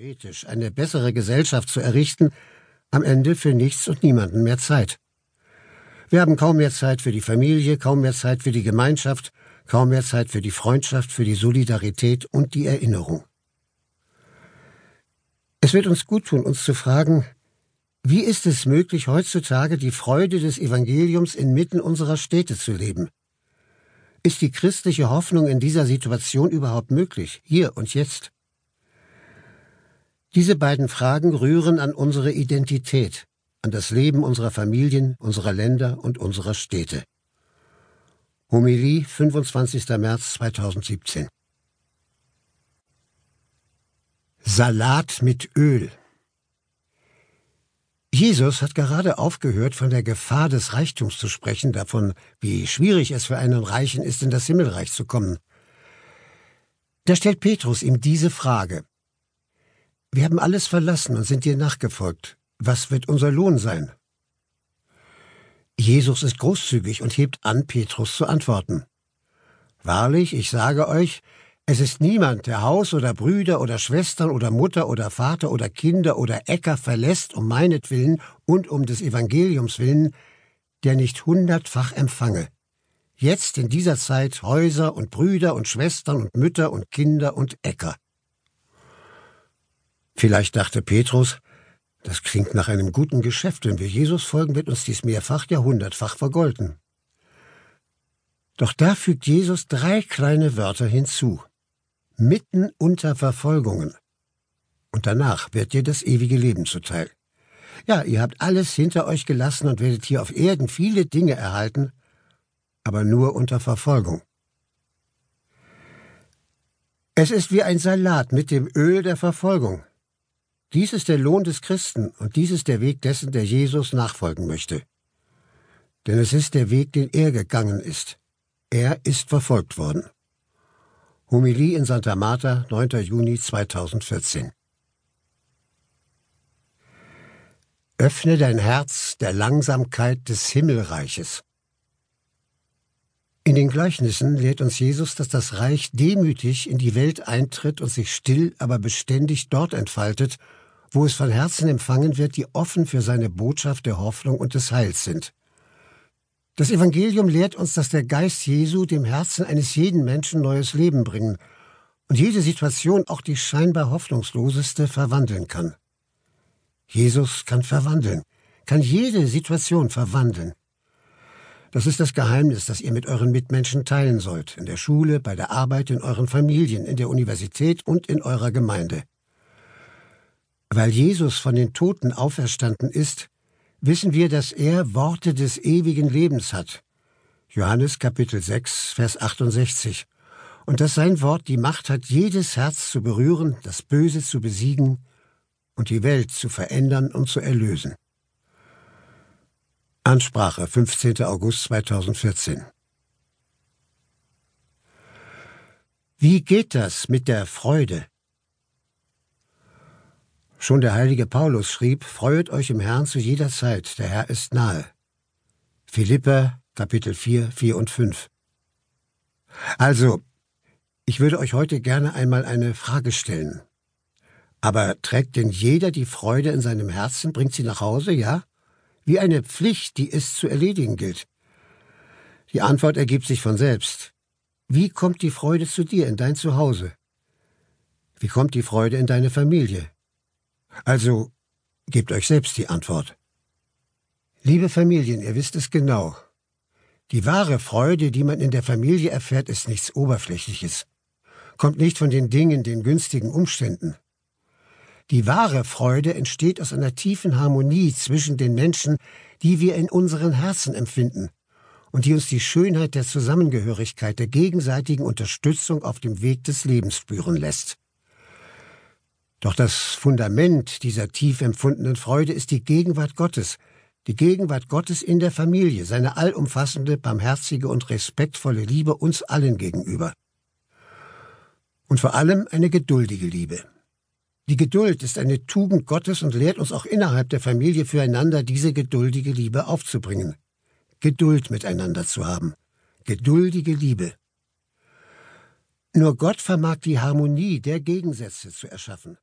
theoretisch eine bessere Gesellschaft zu errichten, am Ende für nichts und niemanden mehr Zeit. Wir haben kaum mehr Zeit für die Familie, kaum mehr Zeit für die Gemeinschaft, kaum mehr Zeit für die Freundschaft, für die Solidarität und die Erinnerung. Es wird uns gut tun, uns zu fragen, wie ist es möglich, heutzutage die Freude des Evangeliums inmitten unserer Städte zu leben? Ist die christliche Hoffnung in dieser Situation überhaupt möglich, hier und jetzt? Diese beiden Fragen rühren an unsere Identität, an das Leben unserer Familien, unserer Länder und unserer Städte. Homilie, 25. März 2017 Salat mit Öl Jesus hat gerade aufgehört, von der Gefahr des Reichtums zu sprechen, davon, wie schwierig es für einen Reichen ist, in das Himmelreich zu kommen. Da stellt Petrus ihm diese Frage. Wir haben alles verlassen und sind dir nachgefolgt. Was wird unser Lohn sein? Jesus ist großzügig und hebt an, Petrus zu antworten. Wahrlich, ich sage euch, es ist niemand, der Haus oder Brüder oder Schwestern oder Mutter oder Vater oder Kinder oder Äcker verlässt um meinetwillen und um des Evangeliums willen, der nicht hundertfach empfange. Jetzt in dieser Zeit Häuser und Brüder und Schwestern und Mütter und Kinder und Äcker. Vielleicht dachte Petrus, das klingt nach einem guten Geschäft, wenn wir Jesus folgen, wird uns dies mehrfach, ja hundertfach vergolten. Doch da fügt Jesus drei kleine Wörter hinzu mitten unter Verfolgungen. Und danach wird dir das ewige Leben zuteil. Ja, ihr habt alles hinter euch gelassen und werdet hier auf Erden viele Dinge erhalten, aber nur unter Verfolgung. Es ist wie ein Salat mit dem Öl der Verfolgung. Dies ist der Lohn des Christen und dies ist der Weg dessen, der Jesus nachfolgen möchte. Denn es ist der Weg, den er gegangen ist. Er ist verfolgt worden. Homilie in Santa Marta, 9. Juni 2014. Öffne dein Herz der Langsamkeit des Himmelreiches. In den Gleichnissen lehrt uns Jesus, dass das Reich demütig in die Welt eintritt und sich still, aber beständig dort entfaltet, wo es von Herzen empfangen wird, die offen für seine Botschaft der Hoffnung und des Heils sind. Das Evangelium lehrt uns, dass der Geist Jesu dem Herzen eines jeden Menschen neues Leben bringen und jede Situation, auch die scheinbar hoffnungsloseste, verwandeln kann. Jesus kann verwandeln, kann jede Situation verwandeln. Das ist das Geheimnis, das ihr mit euren Mitmenschen teilen sollt, in der Schule, bei der Arbeit, in euren Familien, in der Universität und in eurer Gemeinde. Weil Jesus von den Toten auferstanden ist, wissen wir, dass er Worte des ewigen Lebens hat. Johannes Kapitel 6, Vers 68. Und dass sein Wort die Macht hat, jedes Herz zu berühren, das Böse zu besiegen und die Welt zu verändern und zu erlösen. Ansprache, 15. August 2014. Wie geht das mit der Freude? Schon der heilige Paulus schrieb, Freuet euch im Herrn zu jeder Zeit, der Herr ist nahe. Philippa, Kapitel 4, 4 und 5. Also, ich würde euch heute gerne einmal eine Frage stellen. Aber trägt denn jeder die Freude in seinem Herzen, bringt sie nach Hause, ja? Wie eine Pflicht, die es zu erledigen gilt. Die Antwort ergibt sich von selbst. Wie kommt die Freude zu dir in dein Zuhause? Wie kommt die Freude in deine Familie? Also gebt euch selbst die Antwort. Liebe Familien, ihr wisst es genau. Die wahre Freude, die man in der Familie erfährt, ist nichts Oberflächliches, kommt nicht von den Dingen, den günstigen Umständen. Die wahre Freude entsteht aus einer tiefen Harmonie zwischen den Menschen, die wir in unseren Herzen empfinden und die uns die Schönheit der Zusammengehörigkeit, der gegenseitigen Unterstützung auf dem Weg des Lebens spüren lässt. Doch das Fundament dieser tief empfundenen Freude ist die Gegenwart Gottes, die Gegenwart Gottes in der Familie, seine allumfassende, barmherzige und respektvolle Liebe uns allen gegenüber. Und vor allem eine geduldige Liebe. Die Geduld ist eine Tugend Gottes und lehrt uns auch innerhalb der Familie füreinander diese geduldige Liebe aufzubringen. Geduld miteinander zu haben. Geduldige Liebe. Nur Gott vermag die Harmonie der Gegensätze zu erschaffen.